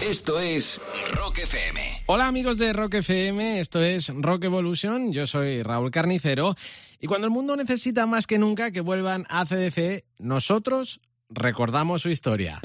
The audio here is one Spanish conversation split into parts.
Esto es Rock FM. Hola amigos de Rock FM, esto es Rock Evolution, yo soy Raúl Carnicero y cuando el mundo necesita más que nunca que vuelvan a CDC, nosotros recordamos su historia.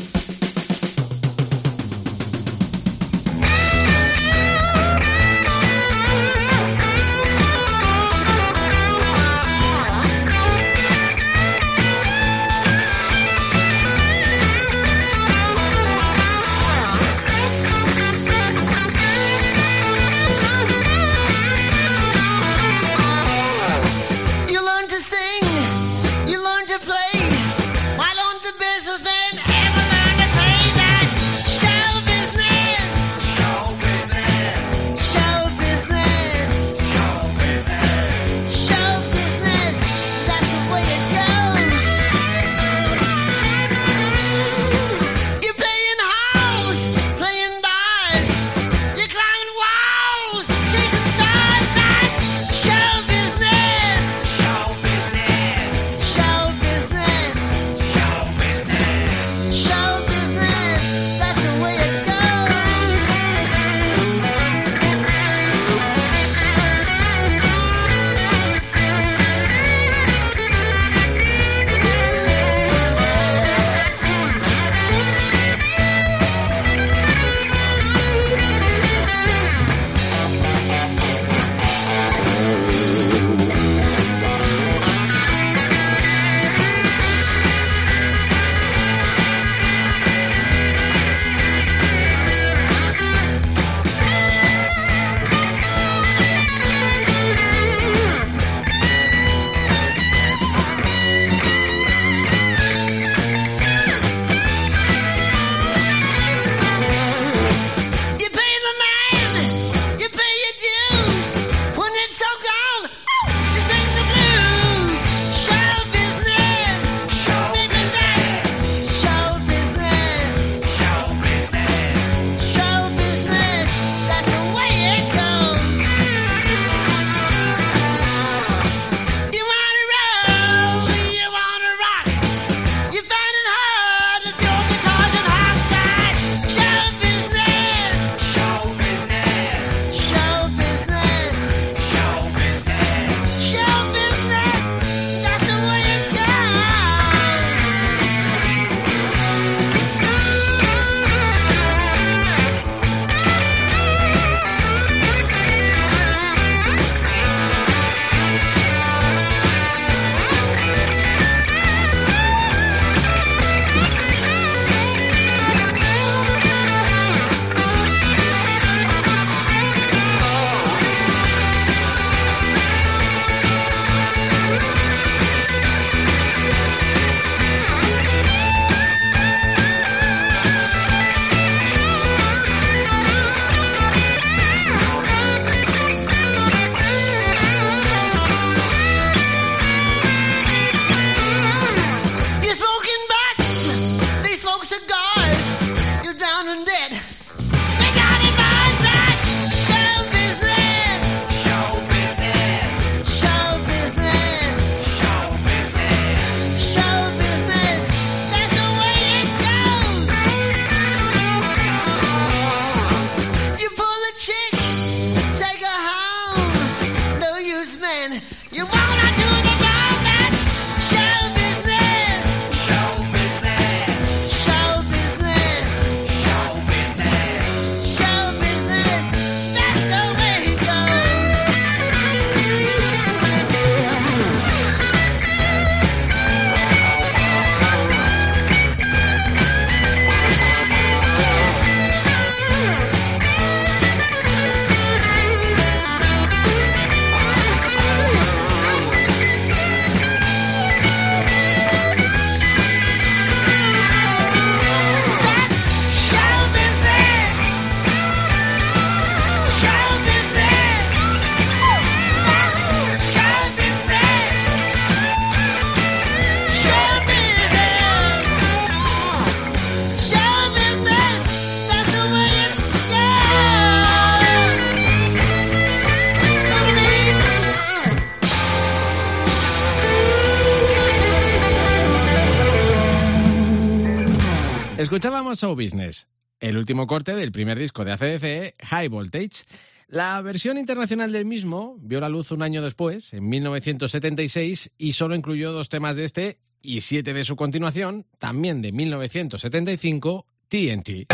Escuchábamos Show Business. el último corte del primer disco de ACDC, High Voltage. La versión internacional del mismo vio la luz un año después, en 1976, y solo incluyó dos temas de este y siete de su continuación, también de 1975, TNT.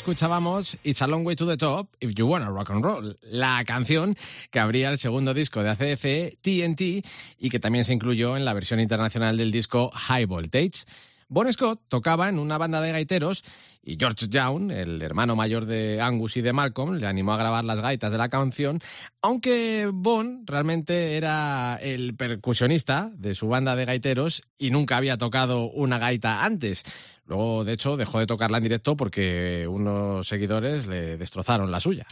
Escuchábamos It's a Long Way to the Top If You Wanna Rock and Roll, la canción que abría el segundo disco de ACF, TNT, y que también se incluyó en la versión internacional del disco High Voltage. Bon Scott tocaba en una banda de gaiteros y George Young, el hermano mayor de Angus y de Malcolm, le animó a grabar las gaitas de la canción, aunque Bon realmente era el percusionista de su banda de gaiteros y nunca había tocado una gaita antes. Luego, de hecho, dejó de tocarla en directo porque unos seguidores le destrozaron la suya.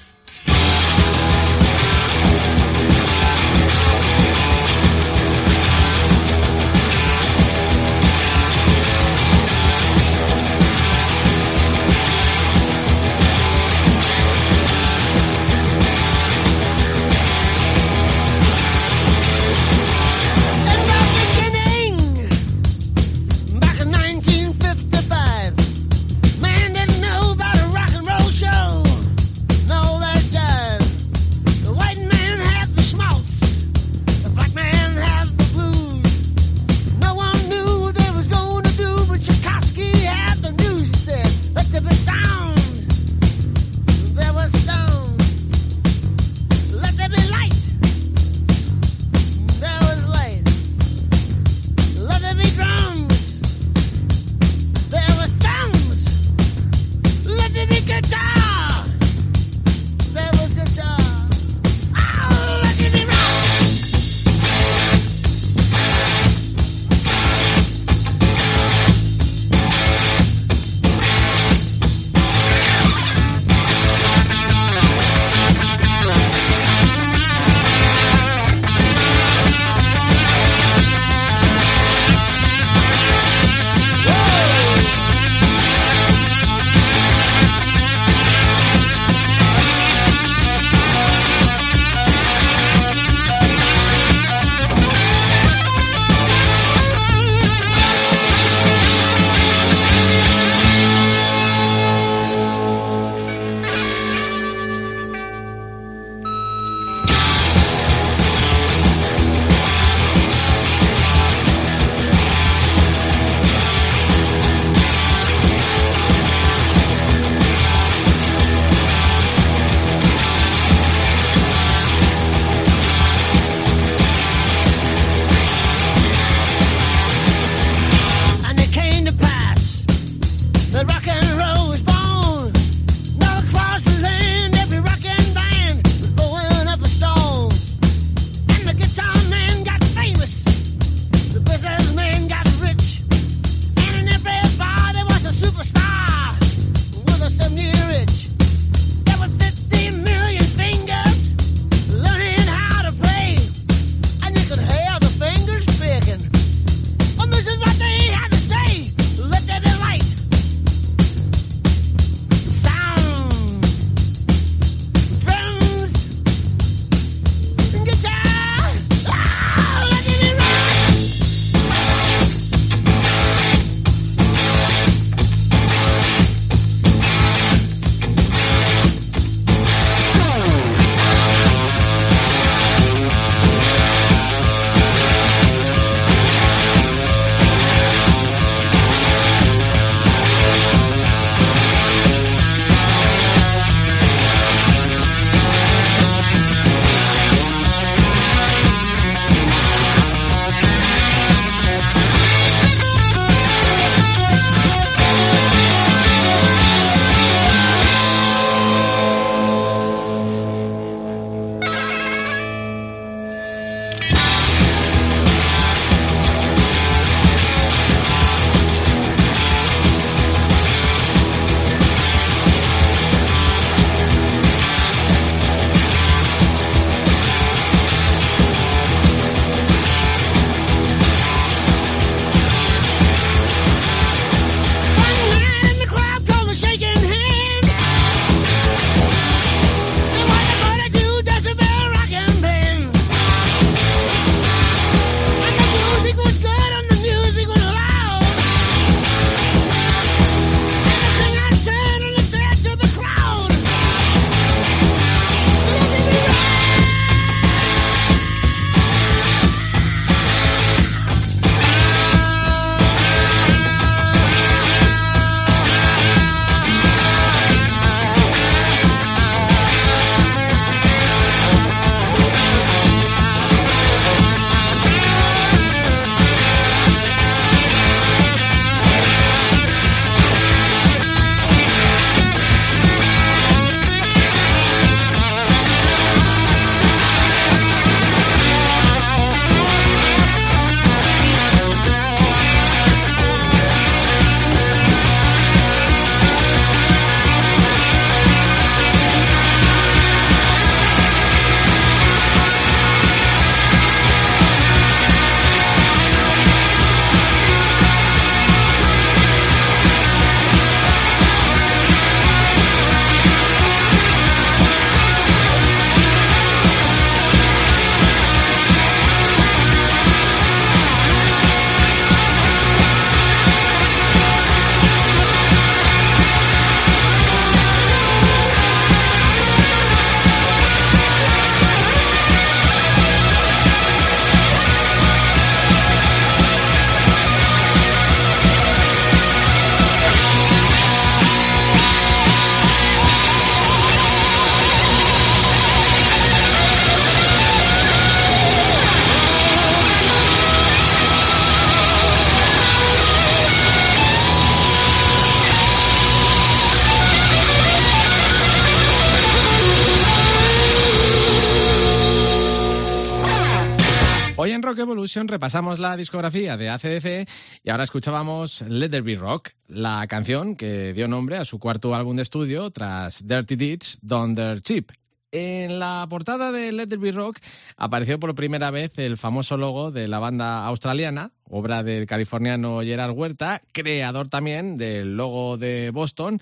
Repasamos la discografía de ACDC y ahora escuchábamos Let There Be Rock, la canción que dio nombre a su cuarto álbum de estudio tras Dirty Deeds, Thunder Chip. En la portada de Let There Be Rock apareció por primera vez el famoso logo de la banda australiana, obra del californiano Gerard Huerta, creador también del logo de Boston,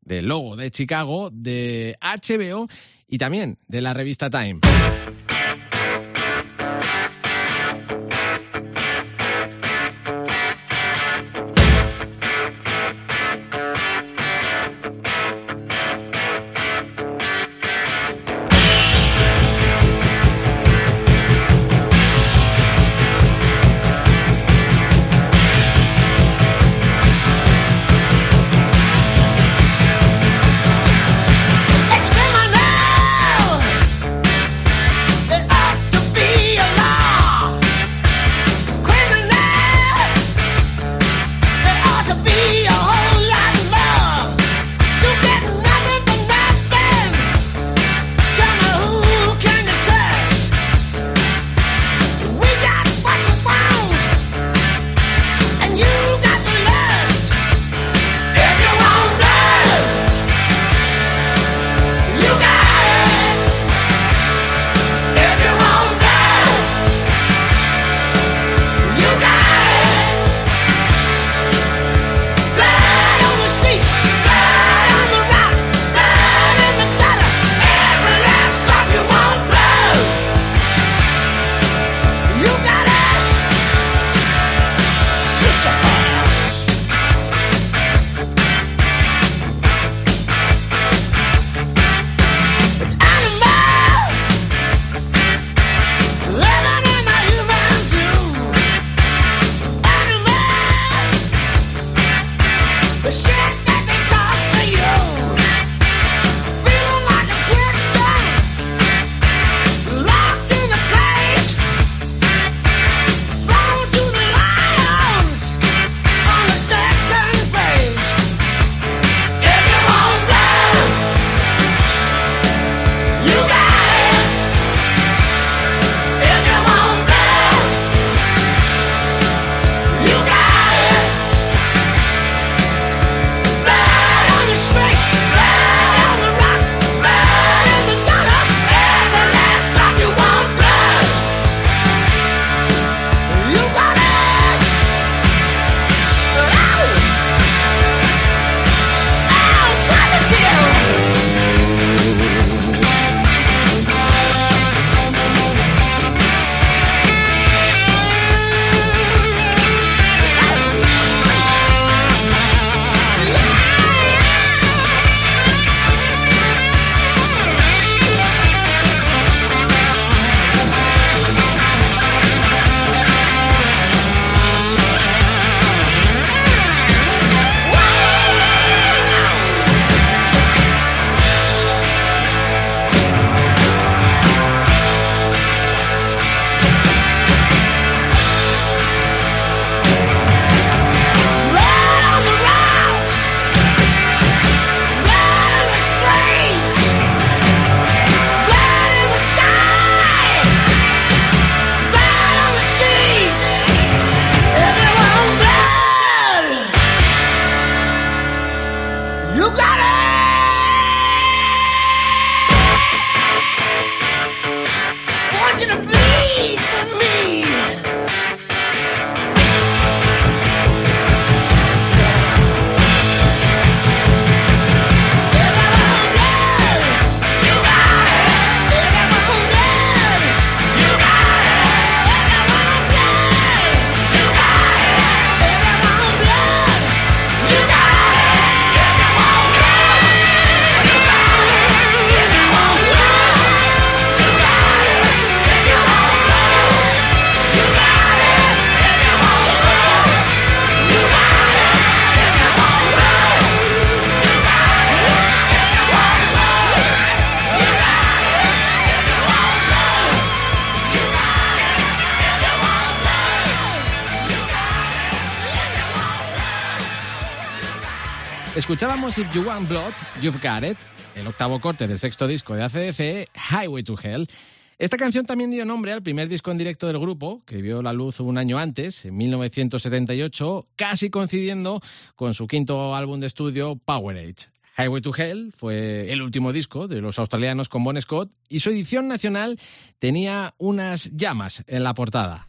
del logo de Chicago, de HBO y también de la revista Time. Escuchábamos If You Want Blood, You've Got It, el octavo corte del sexto disco de ACDC, Highway to Hell. Esta canción también dio nombre al primer disco en directo del grupo, que vio la luz un año antes, en 1978, casi coincidiendo con su quinto álbum de estudio, Powerade. Highway to Hell fue el último disco de los australianos con Bon Scott y su edición nacional tenía unas llamas en la portada.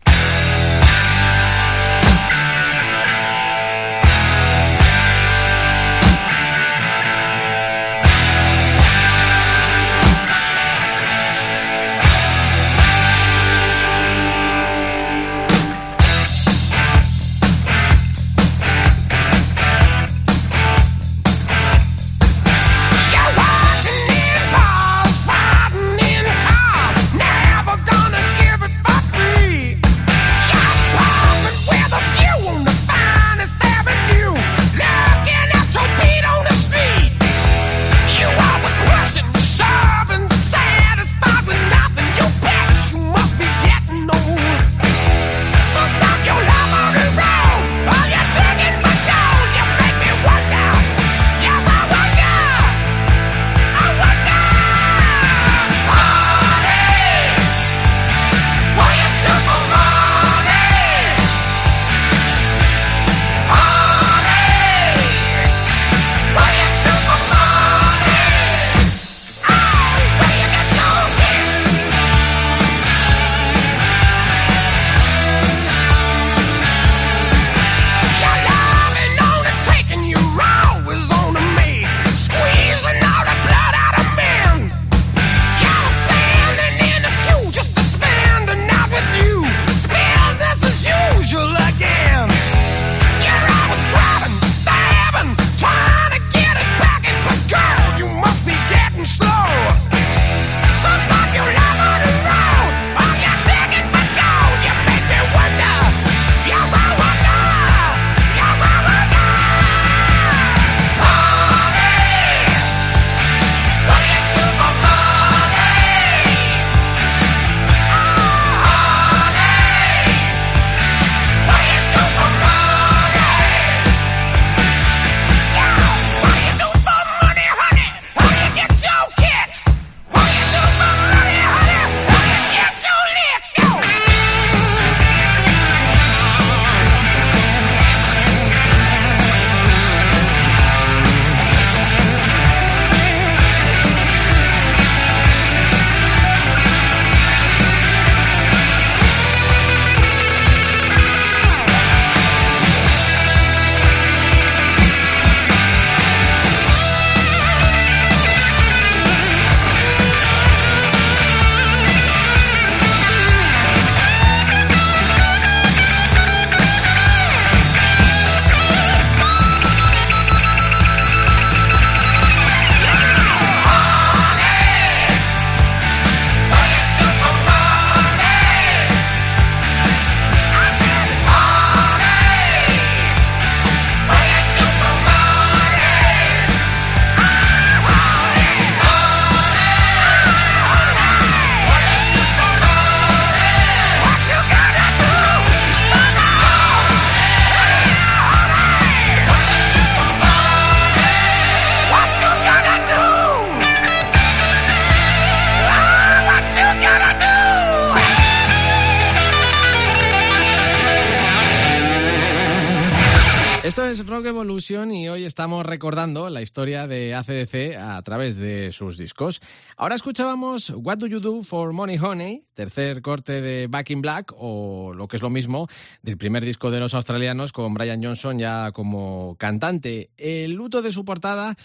Y hoy estamos recordando la historia de ACDC a través de sus discos. Ahora escuchábamos What Do You Do for Money Honey, tercer corte de Back in Black o lo que es lo mismo del primer disco de los australianos con Brian Johnson ya como cantante. El luto de su portada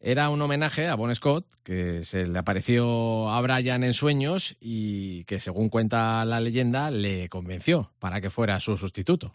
era un homenaje a Bon Scott, que se le apareció a Brian en sueños y que, según cuenta la leyenda, le convenció para que fuera su sustituto.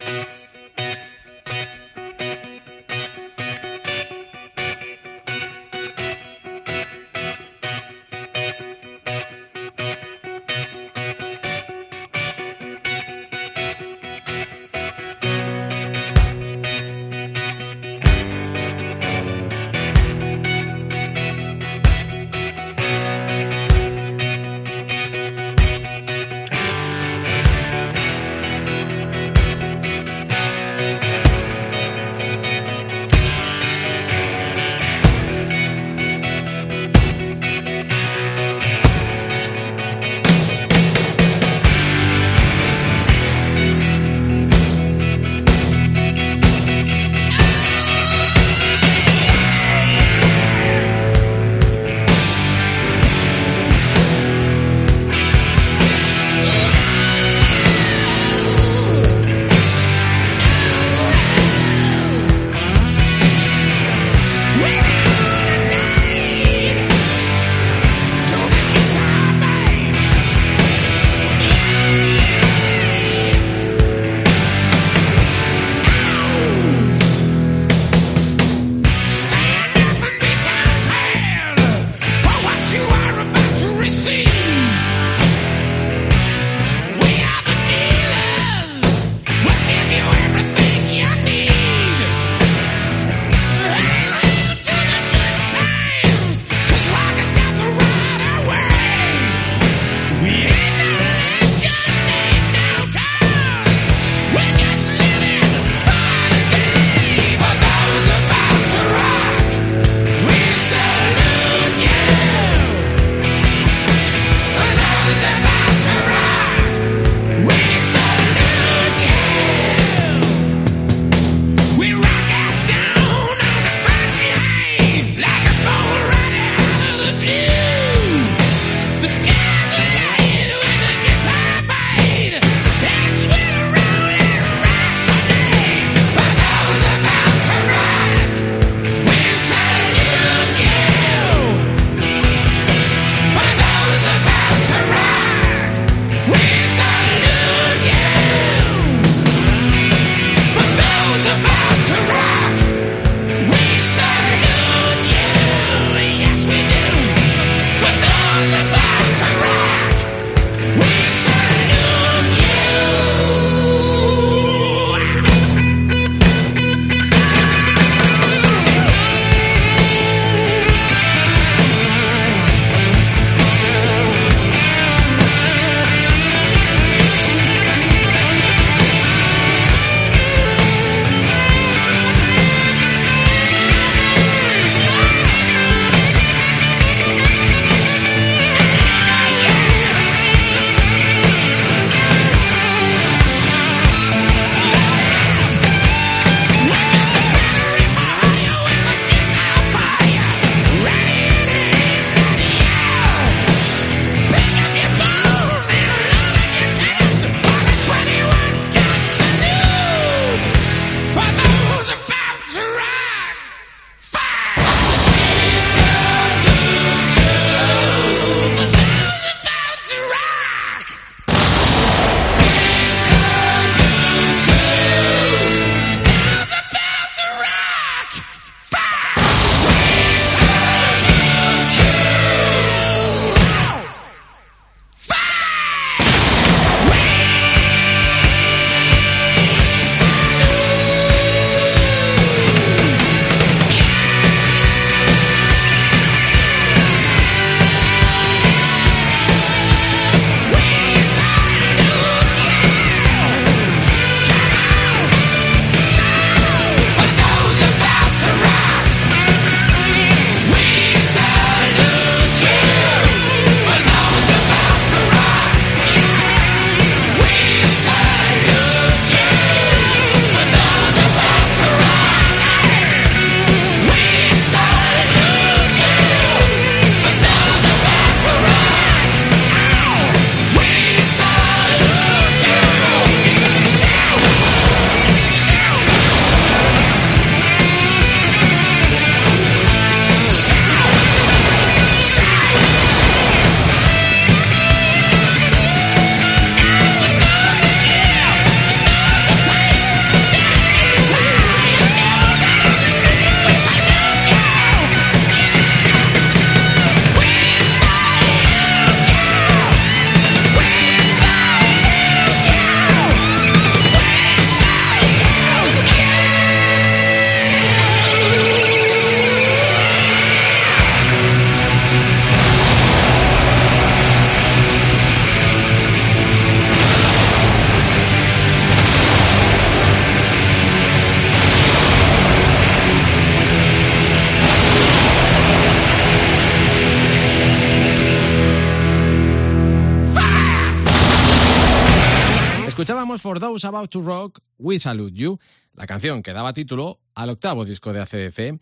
About to Rock, We Salute You, la canción que daba título al octavo disco de ACDC.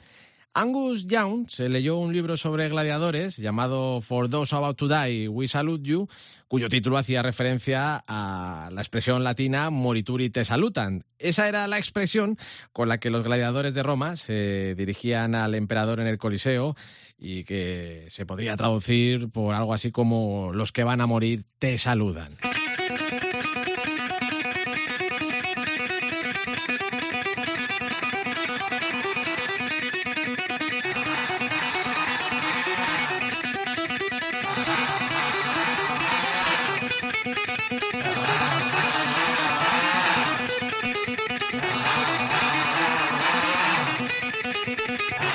Angus Young se leyó un libro sobre gladiadores llamado For Those About to Die, We Salute You, cuyo título hacía referencia a la expresión latina morituri te salutan. Esa era la expresión con la que los gladiadores de Roma se dirigían al emperador en el Coliseo y que se podría traducir por algo así como los que van a morir te saludan. Ah.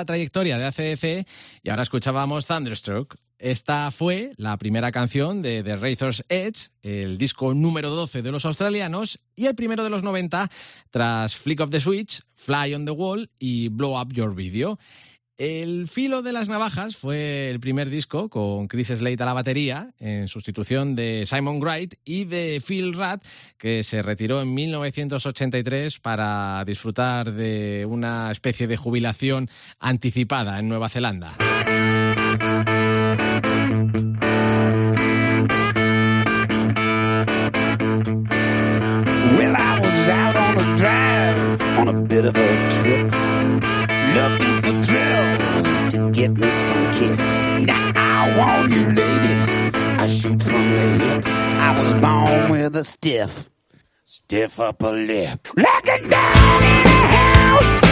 La trayectoria de ACDC y ahora escuchábamos Thunderstruck. Esta fue la primera canción de The Razor's Edge, el disco número 12 de los australianos y el primero de los 90 tras Flick of the Switch, Fly on the Wall y Blow Up Your Video. El filo de las navajas fue el primer disco con Chris Slade a la batería, en sustitución de Simon Wright y de Phil Rudd, que se retiró en 1983 para disfrutar de una especie de jubilación anticipada en Nueva Zelanda. Get me some kicks. Now I want you ladies, I shoot from the hip. I was born with a stiff, stiff upper lip. Looking down in the house.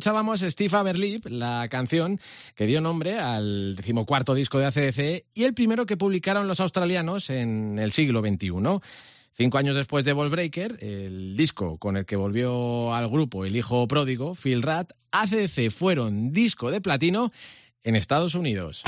Escuchábamos Steve Aberlip, la canción que dio nombre al decimocuarto disco de ACDC y el primero que publicaron los australianos en el siglo XXI. Cinco años después de Ballbreaker, el disco con el que volvió al grupo el hijo pródigo, Phil Rudd, ACDC fueron disco de platino en Estados Unidos.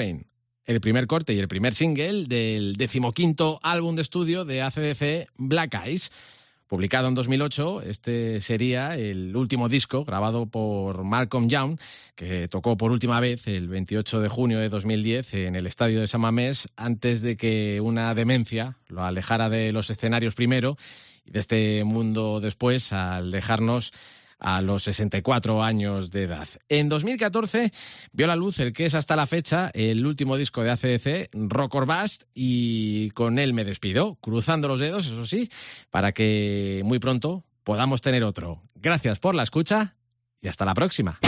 El primer corte y el primer single del decimoquinto álbum de estudio de ACDC Black Eyes. Publicado en 2008, este sería el último disco grabado por Malcolm Young, que tocó por última vez el 28 de junio de 2010 en el estadio de San Mamés, antes de que una demencia lo alejara de los escenarios primero y de este mundo después, al dejarnos a los 64 años de edad. En 2014 vio la luz el que es hasta la fecha el último disco de ACDC, Rock or Bust, y con él me despido, cruzando los dedos, eso sí, para que muy pronto podamos tener otro. Gracias por la escucha y hasta la próxima.